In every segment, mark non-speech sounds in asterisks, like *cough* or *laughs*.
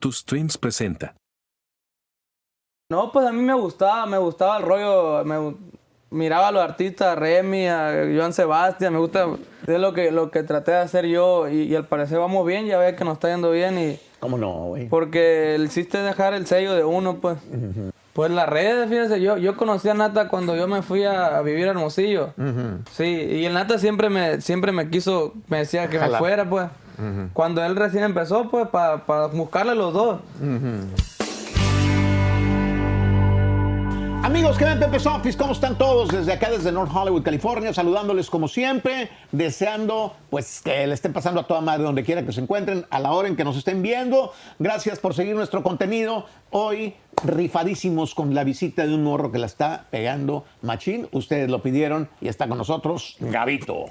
Tus Twins presenta. No, pues a mí me gustaba, me gustaba el rollo, me miraba a los artistas, a Remy, a Joan Sebastián, me gusta, es lo que, lo que traté de hacer yo y, y al parecer vamos bien, ya ves que nos está yendo bien y... ¿Cómo no, güey? Porque el chiste es dejar el sello de uno, pues. Pues las redes, fíjese, yo, yo conocí a Nata cuando yo me fui a, a vivir a Hermosillo. Sí, y el Nata siempre me, siempre me quiso, me decía que me fuera, pues. Cuando él recién empezó, pues, para buscarle los dos. Amigos, que ven Pepe Office, ¿cómo están todos? Desde acá, desde North Hollywood, California, saludándoles como siempre, deseando pues que le estén pasando a toda madre donde quiera que se encuentren, a la hora en que nos estén viendo. Gracias por seguir nuestro contenido. Hoy rifadísimos con la visita de un morro que la está pegando machín. Ustedes lo pidieron y está con nosotros Gavito.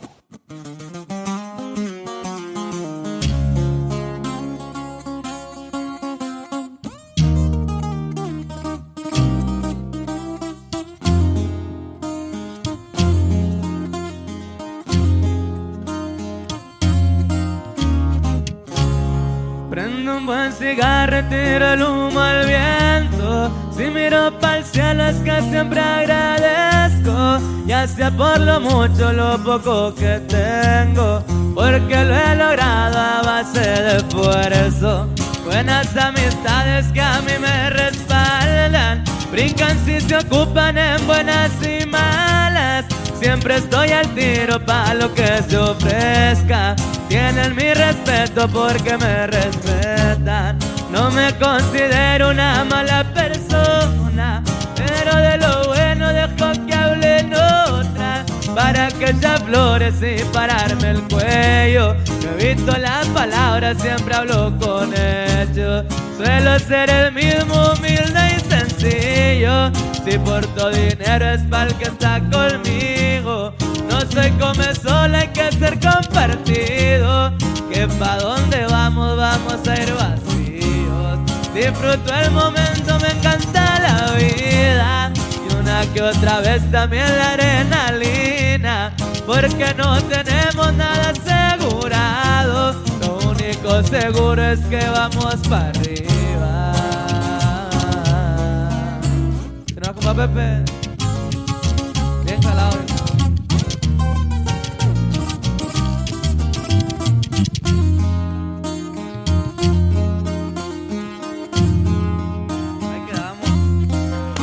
Y tiro el humo al viento. Si miro pa'l cielo es que siempre agradezco. Ya sea por lo mucho lo poco que tengo. Porque lo he logrado a base de esfuerzo. Buenas amistades que a mí me respaldan. Brincan si se ocupan en buenas y malas. Siempre estoy al tiro pa' lo que se ofrezca. Tienen mi respeto porque me respetan. No me considero una mala persona, pero de lo bueno dejo que hablen otras. Para que ya flores y pararme el cuello. He visto las palabras, siempre hablo con ellos. Suelo ser el mismo, humilde y Si por tu dinero es pa'l que está conmigo. No soy come sola, hay que ser compartido. Que pa' dónde vamos, vamos a ir vacíos. Disfruto el momento, me encanta la vida. Y una que otra vez también la adrenalina. Porque no tenemos nada asegurado. Lo único seguro es que vamos para arriba. Pepe? Bien jalado. Ahí quedamos.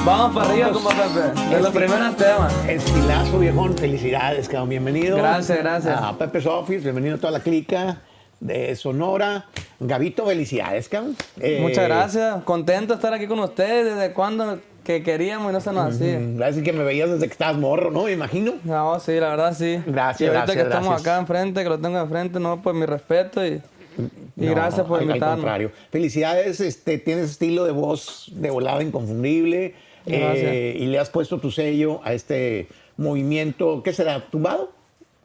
Vamos para arriba, compa Pepe. De los primeros temas. Estilazo, viejón. Felicidades, cabrón. Bienvenido. Gracias, gracias. A Pepe's Office. Bienvenido a toda la clica de Sonora. Gavito, felicidades, cabrón. Eh, Muchas gracias. Contento de estar aquí con ustedes. Desde cuando que queríamos y no se nos hacía. Mm, Gracias que me veías desde que estabas morro, ¿no? Me imagino. No, sí, la verdad sí. Gracias, Y ahorita gracias, que estamos acá enfrente, que lo tengo enfrente, no, pues mi respeto y, y No, gracias por al- Al invitarme. contrario. Felicidades, este, tienes estilo de voz de volada inconfundible. Eh, y le has puesto tu sello a este movimiento, ¿qué será? ¿Tumbado?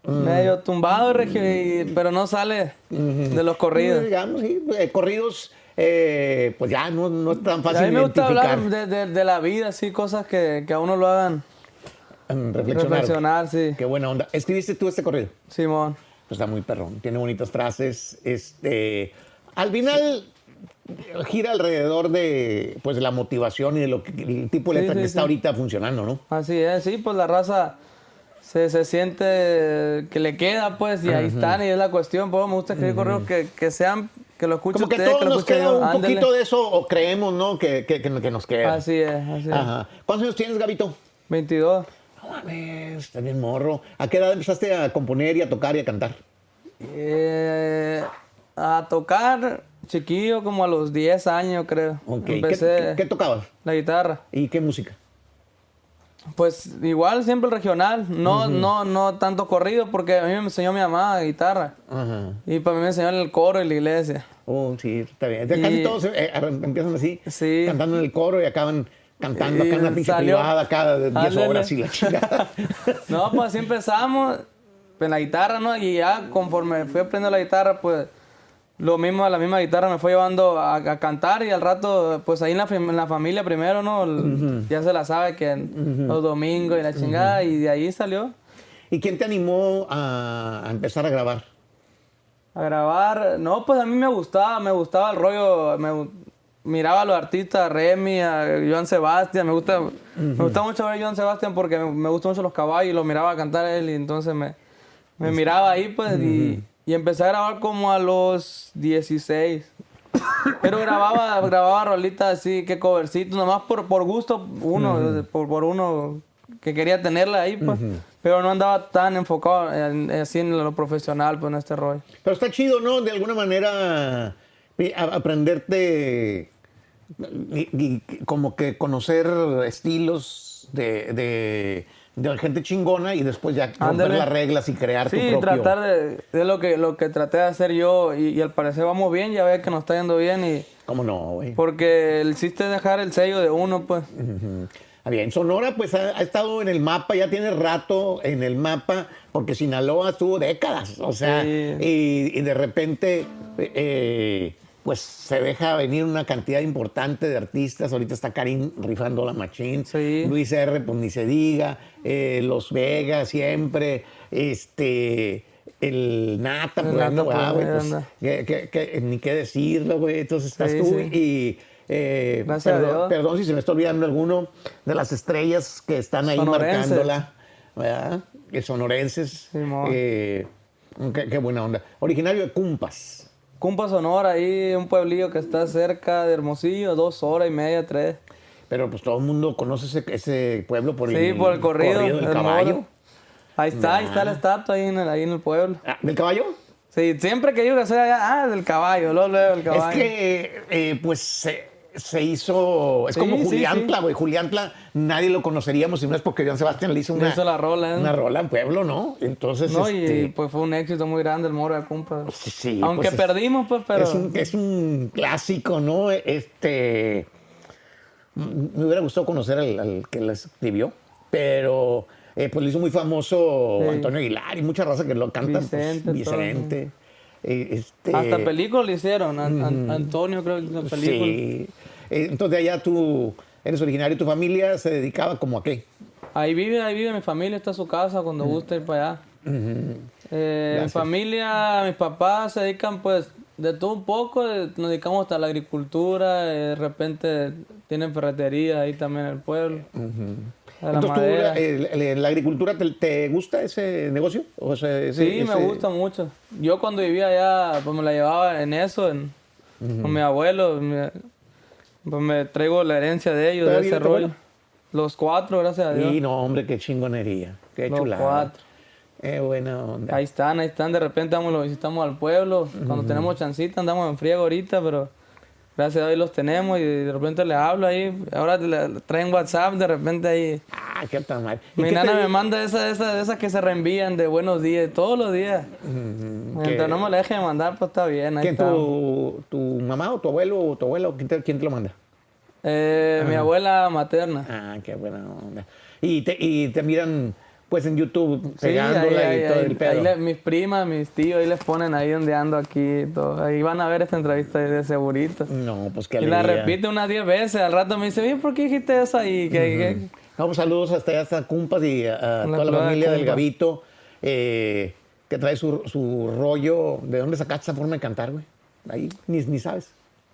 Medio tumbado, pero no sale de los corridos. Digamos, sí, eh, corridos, eh, pues ya no, no es tan A fácil mí me gusta hablar de, de- de la vida, así, cosas que, que a uno lo hagan mm, reflexionar. reflexionar, sí. Qué buena onda. ¿Escribiste tú este corrido? Simón. Pues está muy perrón, tiene bonitas frases. Este, al final gira alrededor de pues la motivación y de lo que el tipo de letra sí, que está ahorita funcionando, ¿no? Así es, sí, pues la raza se, se siente que le queda, pues, y ahí están, y es la cuestión. Pues me gusta escribir correos que, que sean, que lo escuche Como que usted, todos que lo nos queda yo. un poquito de eso, o creemos, ¿no? Que, que, que- que nos queda. Así es, así es. Ajá. ¿Cuántos años tienes, Gabito? 22. No mames, estás bien morro. ¿A qué edad empezaste a componer y a tocar y a cantar? Eh, a tocar chiquillo como a los 10 años, creo. Ok. ¿Qué, Empecé qué- qué tocabas? la guitarra. ¿Y qué música? Pues igual siempre el regional, no, no, no tanto corrido, porque a mí me enseñó mi mamá guitarra. Ajá. Y para mí me enseñó el coro y la iglesia. Oh, sí, está bien. Ya Casi Y- todos eh, empiezan así, Sí. cantando en el coro y acaban cantando acá en Y una pinche privada cada de 10 Ándale. horas y la *laughs* chingada. No, pues así empezamos en la guitarra, ¿no? Y ya conforme fui aprendiendo la guitarra, pues lo mismo, la misma guitarra me fue llevando a, a cantar y al rato, pues ahí en la, en la familia primero, ¿no? Ya se la sabe que en los domingos y la chingada, y de ahí salió ¿Y quién te animó a, a empezar a grabar? A grabar. No, pues a mí me gustaba, me gustaba el rollo, me miraba a los artistas, Remy, a Joan Sebastián, me gusta, me gusta mucho ver a Joan Sebastián porque me, me gustan mucho los caballos y lo miraba cantar él y entonces me, me miraba ahí pues y, y empecé a grabar como a los 16. Pero grababa, grababa rolitas así, que covercitos, nomás por, por gusto, uno, por, por uno que quería tenerla ahí, pues. Pero no andaba tan enfocado en- así en lo profesional, pues, en este rollo. Pero está chido, ¿no? De alguna manera aprenderte y, y como que conocer estilos de, de, de gente chingona y después ya romper las reglas y crear tu Sí, propio... tratar de, de lo que lo que traté de hacer yo y, y al parecer vamos bien, ya ve que nos está yendo bien y ¿Cómo no, güey? porque el chiste es dejar el sello de uno, pues. Ah, Bien, Sonora pues ha, ha estado en el mapa, ya tiene rato en el mapa, porque Sinaloa estuvo décadas, o sea, Sí. y, y de repente eh, pues se deja venir una cantidad importante de artistas, ahorita está Karim rifando la machín, Sí. Luis R pues ni se diga, eh, Los Vegas siempre, este... El Nata, El pues, Nata, pues, pues, anda. que- que- que ni qué decirlo, güey. Entonces estás Sí, tú sí. y eh, perdón, si se me está olvidando alguno de las estrellas que están ahí Sonorenses. marcándola, ¿verdad? Que sonorenses. Eh, qué, qué buena onda. Originario de Cumpas. Cumpa Sonora, ahí un pueblillo que está cerca de Hermosillo, dos horas y media, tres. Pero pues todo el mundo conoce ese, ese pueblo por el, Sí, por el corrido. del el caballo. moro. Ahí está, ahí está la estatua ahí en el, ahí en el pueblo. Ah, ¿Del caballo? Sí, siempre que digo que soy allá, ah, del caballo, luego luego el caballo. Es que, eh, pues, se, se hizo... Es Sí, como sí, Juliantla, güey. Juliantla nadie lo conoceríamos si no es porque Joan Sebastián le hizo Le una... hizo la rola, ¿eh? Una rola en pueblo, ¿no? Entonces, No, y este, pues fue un éxito muy grande el moro de Cumpa. sí, Aunque pues, es- perdimos, pues, pero... Es un, es un clásico, ¿no? Este. Me hubiera gustado conocer al, al que la escribió, pero eh, pues lo hizo muy famoso Sí. Antonio Aguilar y mucha raza que lo canta. pues, Vicente, Vicente. eh, este, Hasta película le hicieron. An- An- Antonio creo que hizo película. Sí. Eh, entonces, allá tú eres originario, tu familia se dedicaba como a qué? Ahí vive, ahí vive mi familia, está su casa cuando guste ir para allá. Eh, mi Gracias. familia, mis papás se dedican pues de todo un poco, eh, nos dedicamos hasta la agricultura, eh, de repente tienen ferretería ahí también en el pueblo. La Entonces, tú, la, agricultura, ¿te, te gusta ese negocio? O sea, ese- Sí, me gusta mucho. Yo cuando vivía allá, pues me la llevaba en eso, en, con mi abuelo. pues me traigo la herencia de ellos, de ¿Todavía ese abuelo? rollo. Los cuatro, gracias a Dios. Sí, no, hombre, qué chingonería. Qué Los chulada. cuatro. Qué buena onda. Ahí están, ahí están. De repente vamos, los visitamos al pueblo. Cuando tenemos chancita, andamos en friego ahorita, pero gracias a Dios los tenemos y de repente les hablo ahí. Ahora le- le traen WhatsApp, de repente ahí. Ah, qué tan mal. ¿Y Mi nana te- me manda esas esas esas que se reenvían de buenos días, todos los días. Mientras no me la dejen de mandar, pues está bien. Ahí ¿Quién, está. tu, tu mamá o tu abuelo o tu abuela? o ¿Quién te, quién te lo manda? Eh, mi abuela materna. Ah, qué buena onda. Y te, y te miran, pues, en YouTube Sí, ahí, pegándola ahí, y todo ahí- el pedo. ahí le- mis primas, mis tíos, ahí les ponen ahí donde ando aquí. y todo. Ahí van a ver esta entrevista de segurito. No, pues qué Y la repite unas 10 veces. Al rato me dice, bien, ¿por qué dijiste eso ahí? Que, que- No, pues, saludos hasta allá, hasta Cumpas y a, toda la de familia del. Gavito, eh, que trae su, su rollo. ¿De dónde sacaste esa forma de cantar, güey? Ahí ni, ni sabes.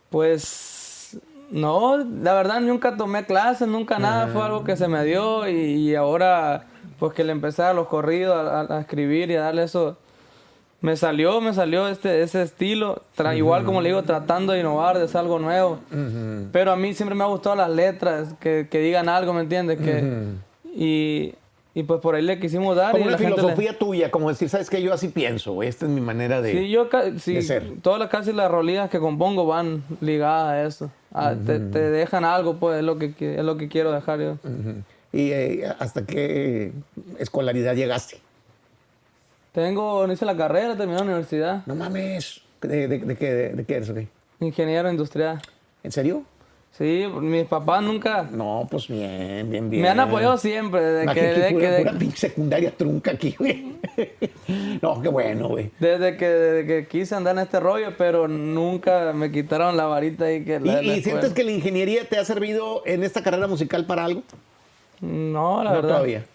Pues no, la verdad nunca tomé clases, nunca nada, fue algo que se me dio y, y ahora pues que le empecé a los corridos, a, a- escribir y a darle eso, me salió, me salió este, ese estilo, tra- igual como le digo, tratando de innovar, de hacer algo nuevo, pero a mí siempre me ha gustado las letras, que, que digan algo, ¿me entiendes? Que, y, y pues por ahí le quisimos dar Como y una la gente le- filosofía tuya, como decir, ¿sabes qué? Yo así pienso. Esta es mi manera de... Sí, yo sí, de ser. todas las casi las rolillas que compongo van ligadas a eso. A- te, te dejan algo, pues es lo que es lo que quiero dejar yo. ¿Y eh, hasta qué escolaridad llegaste? Tengo, no hice la carrera, terminé la universidad, No mames. ¿De, de, de qué, de, qué eres, güey? ingeniero industrial. ¿En serio? Sí, mis papás nunca No, pues bien, bien, bien. me han apoyado siempre desde que, que- que desde pura, que- pura pinche secundaria trunca aquí, güey. *laughs* no, qué bueno, güey. desde que desde que quise andar en este rollo, pero nunca me quitaron la varita ahí que ¿Y, la, y sientes que la ingeniería te ha servido en esta carrera musical para algo? No, la no verdad. todavía.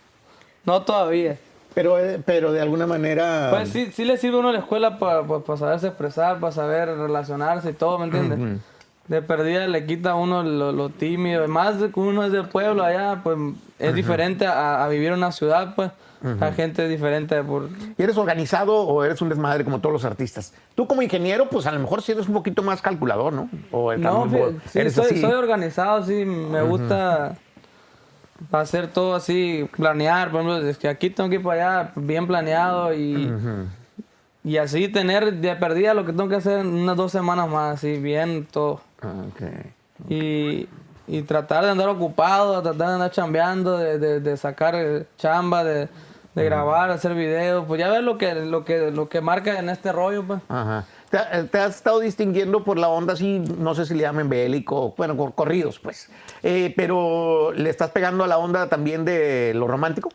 No todavía. Pero, eh, pero de alguna manera... Pues sí, sí le sirve a uno la escuela para saberse expresar, para saber relacionarse y todo, ¿me entiendes? de perdida le quita a uno lo, tímido. Más de que uno es del pueblo allá, pues es diferente a, vivir en una ciudad, pues. La gente es diferente. Por... ¿Y eres organizado o eres un desmadre como todos los artistas? Tú como ingeniero, pues a lo mejor sí eres un poquito más calculador, ¿no? O no, sí, soy, soy, organizado, sí. Me gusta hacer todo así, planear. Por ejemplo, es que aquí tengo que ir para allá bien planeado y... Y así tener de perdida lo que tengo que hacer en unas dos semanas más, así bien todo. Y, y, tratar de andar ocupado, tratar de andar chambeando, de, de, sacar eh, chamba, de, de grabar, hacer videos. Pues ya ves lo que, lo que, lo que marca en este rollo, pues. Ajá. ¿Te, has estado distinguiendo por la onda así, no sé si le llamen bélico, bueno, corridos, pues. Eh, pero ¿le estás pegando a la onda también de lo romántico?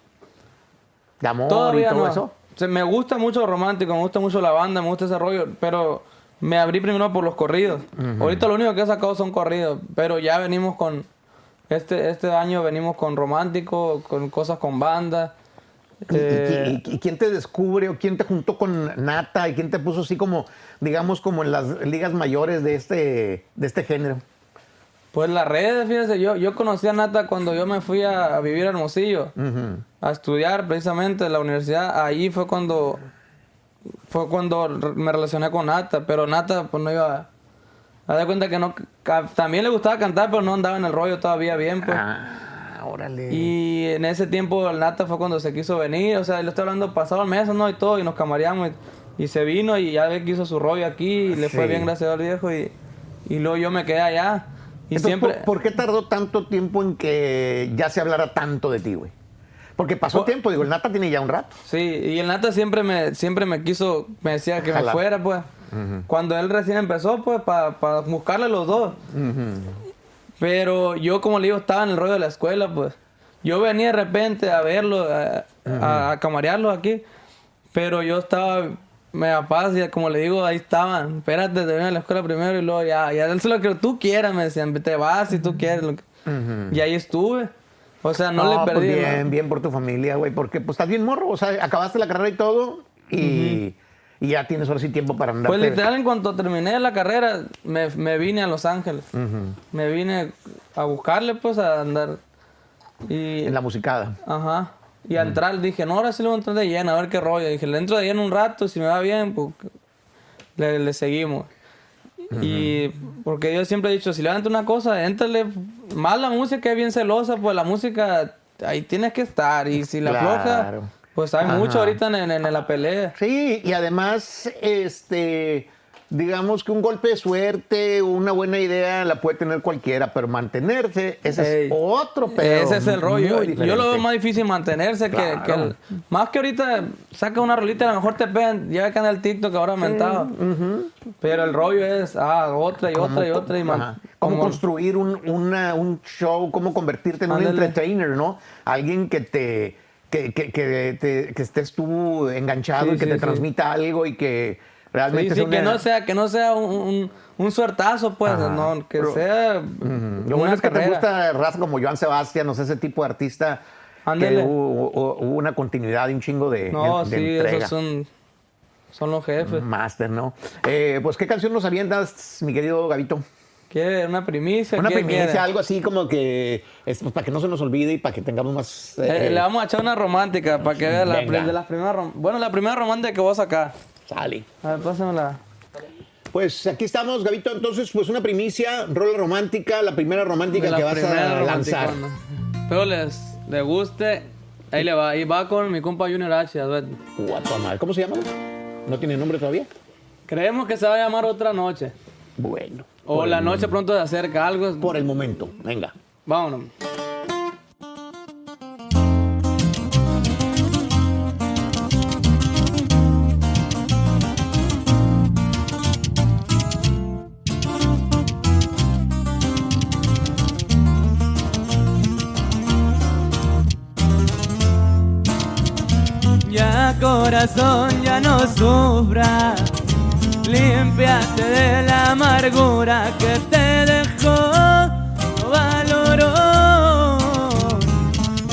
¿De amor y todo eso? me gusta mucho lo romántico, me gusta mucho la banda, me gusta ese rollo, pero me abrí primero por los corridos. Ahorita lo único que he sacado son corridos, pero ya venimos con, este, este año venimos con romántico, con cosas con banda. ¿Y, eh, quién te descubre o quién te juntó con Nata y quién te puso así como, digamos, como en las ligas mayores de este, de este género? Pues las redes, fíjese, yo, yo conocí a Nata cuando yo me fui a, vivir a Hermosillo, a estudiar precisamente en la universidad. Ahí fue cuando fue cuando me relacioné con Nata, pero Nata pues no iba a dar cuenta que no también le gustaba cantar, pero no andaba en el rollo todavía bien, pues. Ah, órale. Y en ese tiempo el Nata fue cuando se quiso venir, o sea, le estoy hablando pasado el mes, ¿no? Y todo, y nos camareamos y, se vino y ya ve que hizo su rollo aquí y le fue bien gracias al viejo y, y luego yo me quedé allá. Y siempre... ¿por, qué tardó tanto tiempo en que ya se hablara tanto de ti, güey? Porque pasó tiempo, digo, el Nata tiene ya un rato. Sí, y el Nata siempre me, siempre me quiso, me decía que me fuera, pues. Cuando él recién empezó, pues, para buscarle los dos. Pero yo, como le digo, estaba en el rollo de la escuela, pues. Yo venía de repente a verlo, a, a camarearlo aquí. Pero yo estaba me paz y como le digo, ahí estaban. Espérate, te a la escuela primero y luego ya, ya, es lo que tú quieras, me decían, te vas si tú quieres. Y ahí estuve. O sea, no, le pues perdí. bien, bien por tu familia, güey, porque pues estás bien morro, o sea, acabaste la carrera y todo y, y ya tienes ahora sí tiempo para andar. Pues literal, en cuanto terminé la carrera, me, me vine a Los Ángeles. Me vine a buscarle, pues, a andar. Y, en la musicada. Ajá. Y al entrar dije, no, ahora sí le voy a entrar de lleno, a ver qué rollo. Dije, le entro de lleno un rato, si me va bien, pues le, seguimos. Y porque yo siempre he dicho, si le entra una cosa, éntrale más la música es bien celosa, pues la música ahí tienes que estar. Y si la floja, pues hay mucho ahorita en, en, la pelea. Sí, y además, este digamos que un golpe de suerte, una buena idea la puede tener cualquiera, pero mantenerse, ese es otro pedo. Ese es el rollo. Yo lo veo más difícil mantenerse que, que más que ahorita saca una rolita, a lo mejor te pegan, ya que en el TikTok ahora aumentado. Pero el rollo es ah, otra y otra y otra y más. Cómo construir un, un show, cómo convertirte en un entertainer, ¿no? Alguien que te que, que, que, que estés tú enganchado y que te transmita algo y que Realmente sí, que no sea, que no sea un, un, suertazo, pues, no, que sea. Lo bueno es que te gusta raza como Joan Sebastián, no sé, ese tipo de artista. Que hubo, una continuidad y un chingo de. No, sí, esos son. Son los jefes. Master, ¿no? Eh, pues, ¿qué canción nos avientas, mi querido Gavito? ¿Qué? ¿Una primicia? Una primicia, algo así como que. Es, pues, para que no se nos olvide y para que tengamos más. Eh, le vamos a echar una romántica para que vea la, de las primeras. Bueno, la primera romántica que voy a sacar. Sale. A ver, pásamela. Pues aquí estamos, Gabito. Entonces, pues una primicia, rola romántica, la primera romántica que vas a lanzar. Pero les, les guste, ahí le va. Ahí va con mi compa Junior H. Guatemala. ¿Cómo se llama? ¿No tiene nombre todavía? Creemos que se va a llamar Otra Noche. Bueno. O La Noche pronto se acerca, algo. Por el momento, venga. Vámonos. corazón ya no sufra. Límpiate de la amargura que te dejó, valoró.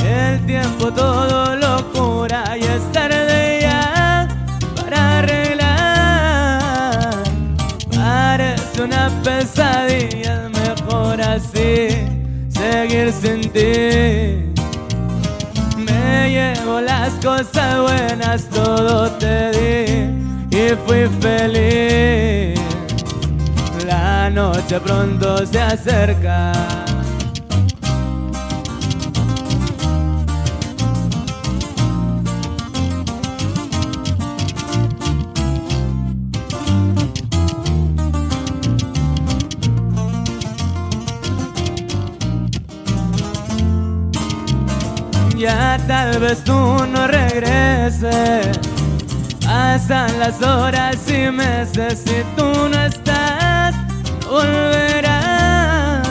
El tiempo todo lo cura y es tarde ya para arreglar. Parece una pesadilla, mejor así, seguir sin ti. Me llevo las cosas buenas, todo te fui feliz. La noche pronto se acerca. Ya tal vez tú no regreses. Pasan las horas y meses y tú no estás, volverás.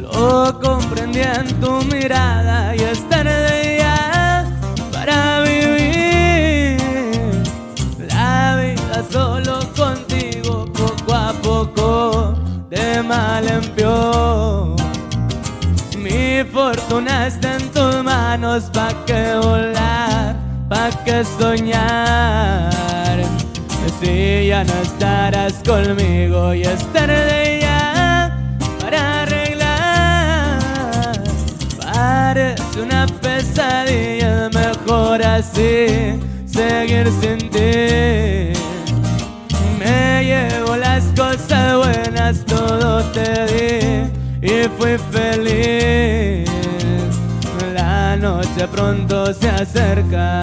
Lo comprendí en tu mirada y es tarde ya para vivir la vida solo contigo, poco a poco, de mal en peor. Mi fortuna está en tus manos, pa' que volar, pa' que soñar. Si ya no estarás conmigo y es tarde ya para arreglar. Parece una pesadilla, mejor así, seguir sin ti. Me llevo las cosas buenas, todo te di y fui feliz. La noche pronto se acerca.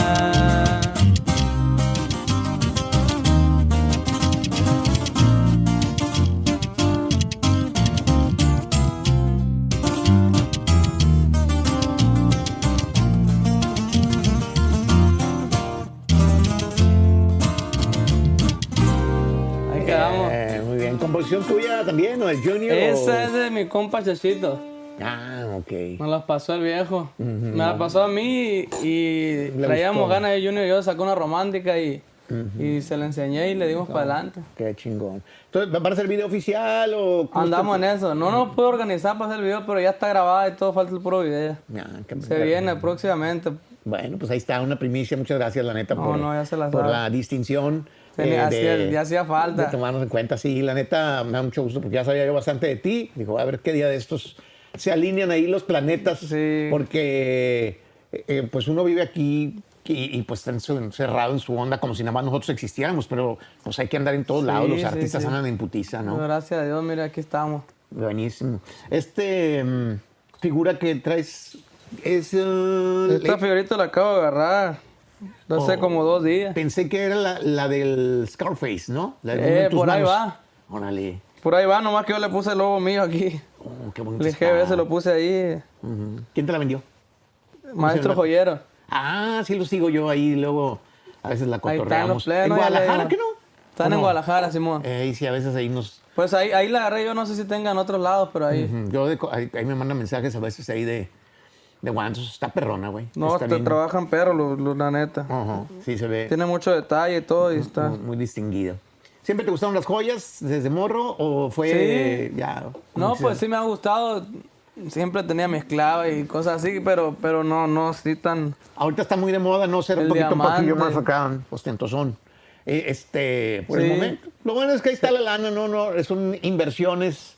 Ahí quedamos. Eh, muy bien. ¿Composición tuya también o el Junior? o- Esa es de mi compa Chachito. Ah, ok. Me las pasó el viejo. Me las pasó a mí y Le traíamos gustó. ganas de Junior y yo sacó una romántica y, y se la enseñé y le dimos para adelante. Qué chingón. Entonces, ¿va a ser el video oficial o...? Andamos está? en eso. No nos puedo organizar para hacer el video, pero ya está grabada y todo, falta el puro video. Ah, qué- Se viene próximamente. Bueno, pues ahí está, una primicia. Muchas gracias, la neta, No, por, no, ya se la por la distinción. Eh, le hacía- ya hacía falta. De tomarnos en cuenta, sí, la neta, me da mucho gusto porque ya sabía yo bastante de ti. Dijo, a ver qué día de estos se alinean ahí los planetas. Sí. Porque, eh, eh, pues uno vive aquí y, y, pues está encerrado en su onda como si nada más nosotros existiéramos, pero pues hay que andar en todos Sí, lados. Los sí, artistas andan en putiza, ¿no? Gracias a Dios, mira, aquí estamos. Buenísimo. Este mm, figura que traes es. eh, Esta figurita la acabo de agarrar. Hace Oh. como dos días. Pensé que era la, la del Scarface, ¿no? La de Eh, por ahí manos. va. Órale. Por ahí va, nomás que yo le puse el logo mío aquí. Oh, qué bonito. El se lo puse ahí. Ujú. ¿Quién te la vendió? Maestro joyero. Ah, sí lo sigo yo ahí, luego a veces la Ahí están cotorreamos. los plenos. ¿En Guadalajara qué no? Están ¿O en no? Guadalajara, Simón. Eh, sí, a veces ahí nos... Pues ahí, ahí la agarré yo, no sé si tenga en otros lados, pero ahí. Ujú. Yo de ahí, ahí me mandan mensajes a veces ahí de, de Guantos. Está perrona, güey. No, está te bien. trabajan perro, lo- lo- la neta. Ajá, Sí, se ve Tiene mucho detalle y todo y está. muy, muy distinguido. ¿Siempre te gustaron las joyas desde morro o fue Sí. ya? No, pues sí me ha gustado. Siempre tenía mis claves y cosas así, pero, pero no, no, sí tan... Ahorita está muy de moda no ser un poquito paquillo más diamante. acá, ostentosón. Eh, este, por el momento. Lo bueno es que ahí está la lana, no, no, son inversiones.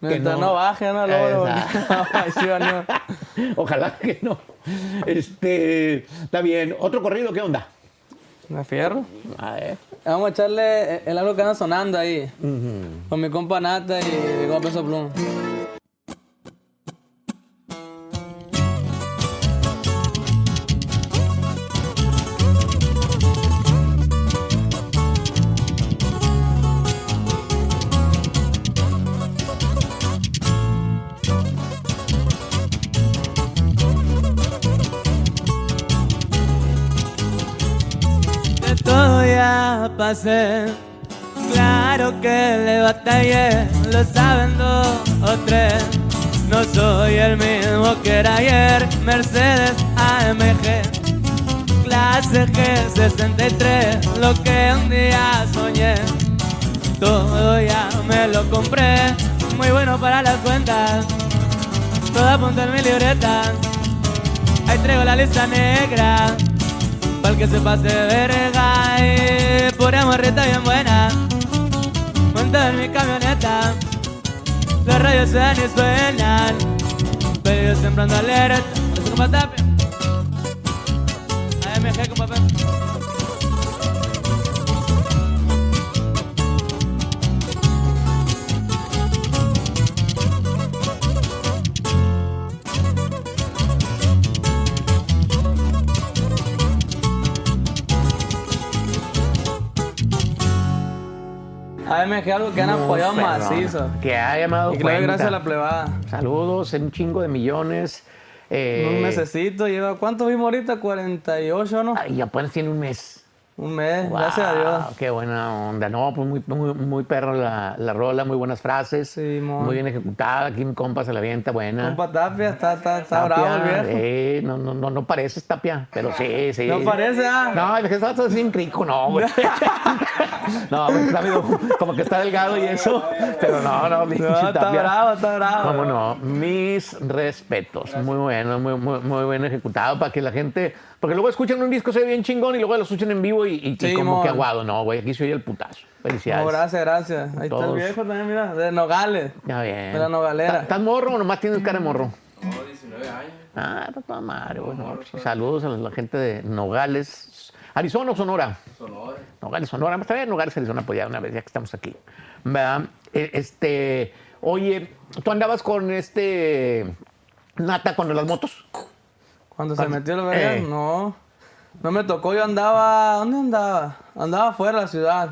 que Mientras no, baje, ¿no? *laughs* Sí, no. Ojalá que no. Este, está bien. ¿Otro corrido qué onda? ¿Me fierro? A ver. Vamos a echarle el algo que anda sonando ahí. Con mi compa Nata y mi compa Peso Pluma. Claro que le batallé, lo saben dos o tres. No soy el mismo que era ayer, Mercedes AMG, clase G63, lo que un día soñé. Todo ya me lo compré, muy bueno para las cuentas, todo apunta en mi libreta. Ahí traigo la lista negra. Pa'l que se pase verga y pura morrita bien buena. monto en mi camioneta. Las radios suenan y suenan, pero yo siempre ando alerta. Eso AMG algo que han apoyado macizo. Que ha llamado Y cuenta. gracias a la plebada. Saludos, un chingo de millones. Eh, Un mesecito lleva. ¿Cuánto vimos ahorita? 48, ¿no? ay, apenas tiene un mes. Un mes, Wow, gracias a Dios. Qué buena onda. No, pues muy, muy, muy perro la, la rola, muy buenas frases. Sí, muy bien ejecutada. Aquí mi compa se la avienta buena. Compa Tapia, está, está, está Tapia, bravo el viejo. eh, no, no, no, no pareces Tapia, pero sí, sí. No parece, ah. No, el que está así en rico, no, güey. *laughs* no, güey, está medio- como que está delgado y eso. Pero no, no, pinche No, está Tapia. bravo, está bravo. Cómo no, mis respetos. Muy bueno, muy, muy, muy bien ejecutado para que la gente. Porque luego escuchan un disco, se ve bien chingón y luego lo escuchan en vivo y, y- y Sí, como mon. que aguado. No, güey, aquí se oye el putazo. Felicidades. No, gracias, gracias. Ahí está el viejo también, mira, de Nogales. Ya bien. De la nogalera. ¿Estás morro o nomás tienes cara de morro? No, 19 años. Ah, está toda madre, bueno. Saludos a la gente de Nogales. ¿Arizona o Sonora? Sonora. Nogales, Sonora. Está bien, Nogales, Arizona, pues ya una vez, ya que estamos aquí. ¿Verdad? Este, oye, ¿tú andabas con este Nata con las motos? Cuando se Cuando- metió la verga, Eh. no. No me tocó, yo andaba. ¿Dónde andaba? Andaba fuera de la ciudad.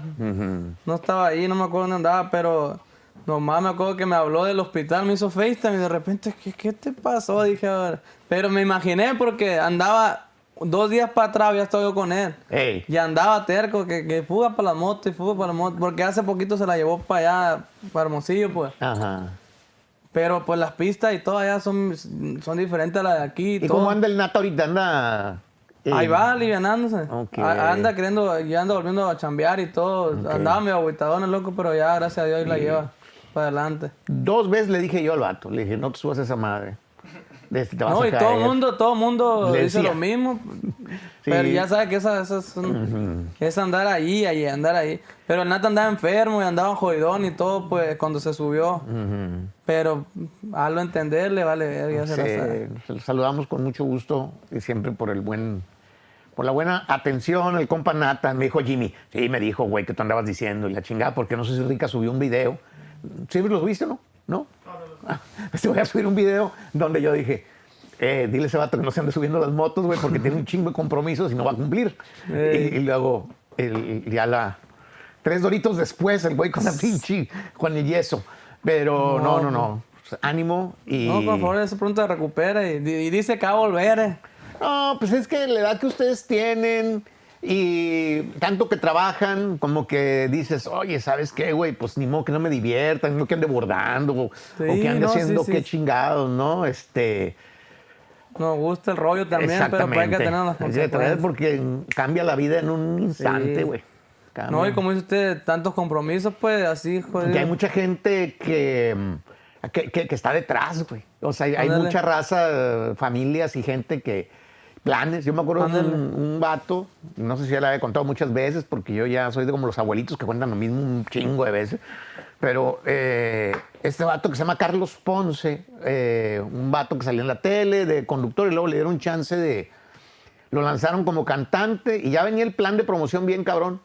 No estaba ahí, no me acuerdo dónde andaba, pero nomás me acuerdo que me habló del hospital, me hizo FaceTime y de repente, ¿qué, qué te pasó? Dije, a ver. Pero me imaginé porque andaba dos días para atrás, ya estaba yo con él. Ey. Y andaba terco, que, que fuga para la moto y fuga para la moto, porque hace poquito se la llevó para allá, para Hermosillo, pues. Ajá. Pero pues las pistas y todo allá son, son diferentes a las de aquí. ¿Y todo. cómo anda el Nata ahorita? ¿Anda...? eh, Ahí va, alivianándose. Ok. A- Anda queriendo, ya anda volviendo a chambear y todo. Andaba medio agüitadón el loco, pero ya, gracias a Dios, la lleva para adelante. Dos veces le dije yo al vato, le dije, no te subas esa madre. De- te vas No, a y todo el caer". mundo, todo el mundo Le dice decía. lo mismo. Sí. Pero ya sabes que esa, esa es, un- es andar ahí, ahí, andar ahí. Pero el Nata andaba enfermo y andaba jodidón y todo, pues, cuando se subió. Pero hazlo entenderle, vale, verga, ya se la saludamos con mucho gusto y siempre por el buen, por la buena atención, el compa Nata. Me dijo Jimmy, sí, me dijo, güey, que tú andabas diciendo y la chingada, porque no sé si Rica subió un video. ¿Sí lo viste, no? ¿No? Ah, *laughs* Te voy a subir un video donde yo dije, eh, dile a ese vato que no se ande subiendo las motos, güey, porque tiene un chingo de compromisos y no va a cumplir. Y, y luego, el- ya la... Tres doritos después, el güey con la pinche, con el yeso. Pero no, no, no. Ánimo y... No, por favor, eso pronto se recupera y, y dice que va a volver. eh. No, pues es que la edad que ustedes tienen y tanto que trabajan, como que dices, oye, ¿sabes qué, güey? Pues ni modo que no me diviertan, ni modo que ande bordando, o, Sí, o que ande no, haciendo sí, qué sí. chingados, ¿no? Este, Nos gusta el rollo también, pero hay que tener las consecuencias. porque cambia la vida en un instante, güey. No, y como dice usted, tantos compromisos, pues así, joder. Que hay mucha gente que, que, que- que está detrás, güey. O sea, hay, mucha raza, familias y gente que. Planes. Yo me acuerdo de un, un vato, no sé si ya le había contado muchas veces, porque yo ya soy de como los abuelitos que cuentan lo mismo un chingo de veces. Pero eh, este vato que se llama Carlos Ponce, eh, un vato que salió en la tele de conductor y luego le dieron chance de. Lo lanzaron como cantante y ya venía el plan de promoción bien cabrón.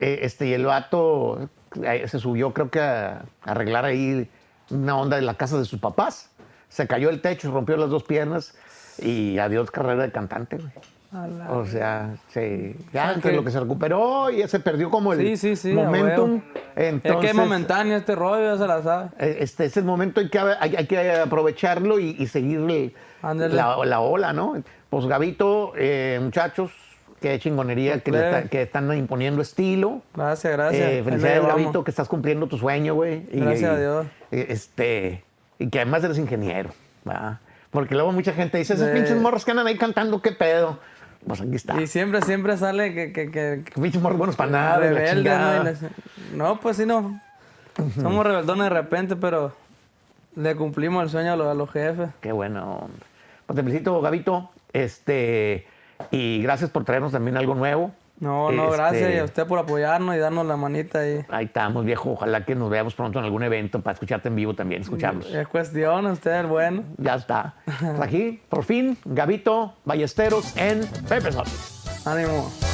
Eh, este, y el vato se subió, creo que a, a arreglar ahí una onda de la casa de sus papás. Se cayó el techo, rompió las dos piernas y adiós carrera de cantante, güey. O sea, se, ya sea, entre que- lo que se recuperó y se perdió como el Sí, sí, sí, momentum. Entonces, es que es momentáneo este rollo, ya se la sabe. eh, Este, ese momento hay que, hay, hay que aprovecharlo y, y seguirle Ándale. la, la ola, ¿no? Pues Gabito, eh, muchachos, qué chingonería que, le Claro. está- que están imponiendo estilo. Gracias, gracias. Eh, felicidades. Gabito, que estás cumpliendo tu sueño, güey. Y- Gracias a Dios. Este, y que además eres ingeniero, ¿verdad? Porque luego mucha gente dice, esos Eh. pinches morros que andan ahí cantando, ¿qué pedo? Pues aquí está. Y siempre, siempre sale que, que, que, que Pinches morros buenos para nada. rebelde, No, pues sí, no. Somos rebeldones de repente, pero le cumplimos el sueño a los, a los jefes. Qué bueno. Pues te felicito, Gabito. Este, y gracias por traernos también algo nuevo. No, no, Este, gracias y a usted por apoyarnos y darnos la manita ahí. Ahí estamos, viejo. Ojalá que nos veamos pronto en algún evento para escucharte en vivo también, escucharlos. Es cuestión, usted es bueno. Ya está. Aquí, por fin, Gabito Ballesteros en Pepe. Ánimo.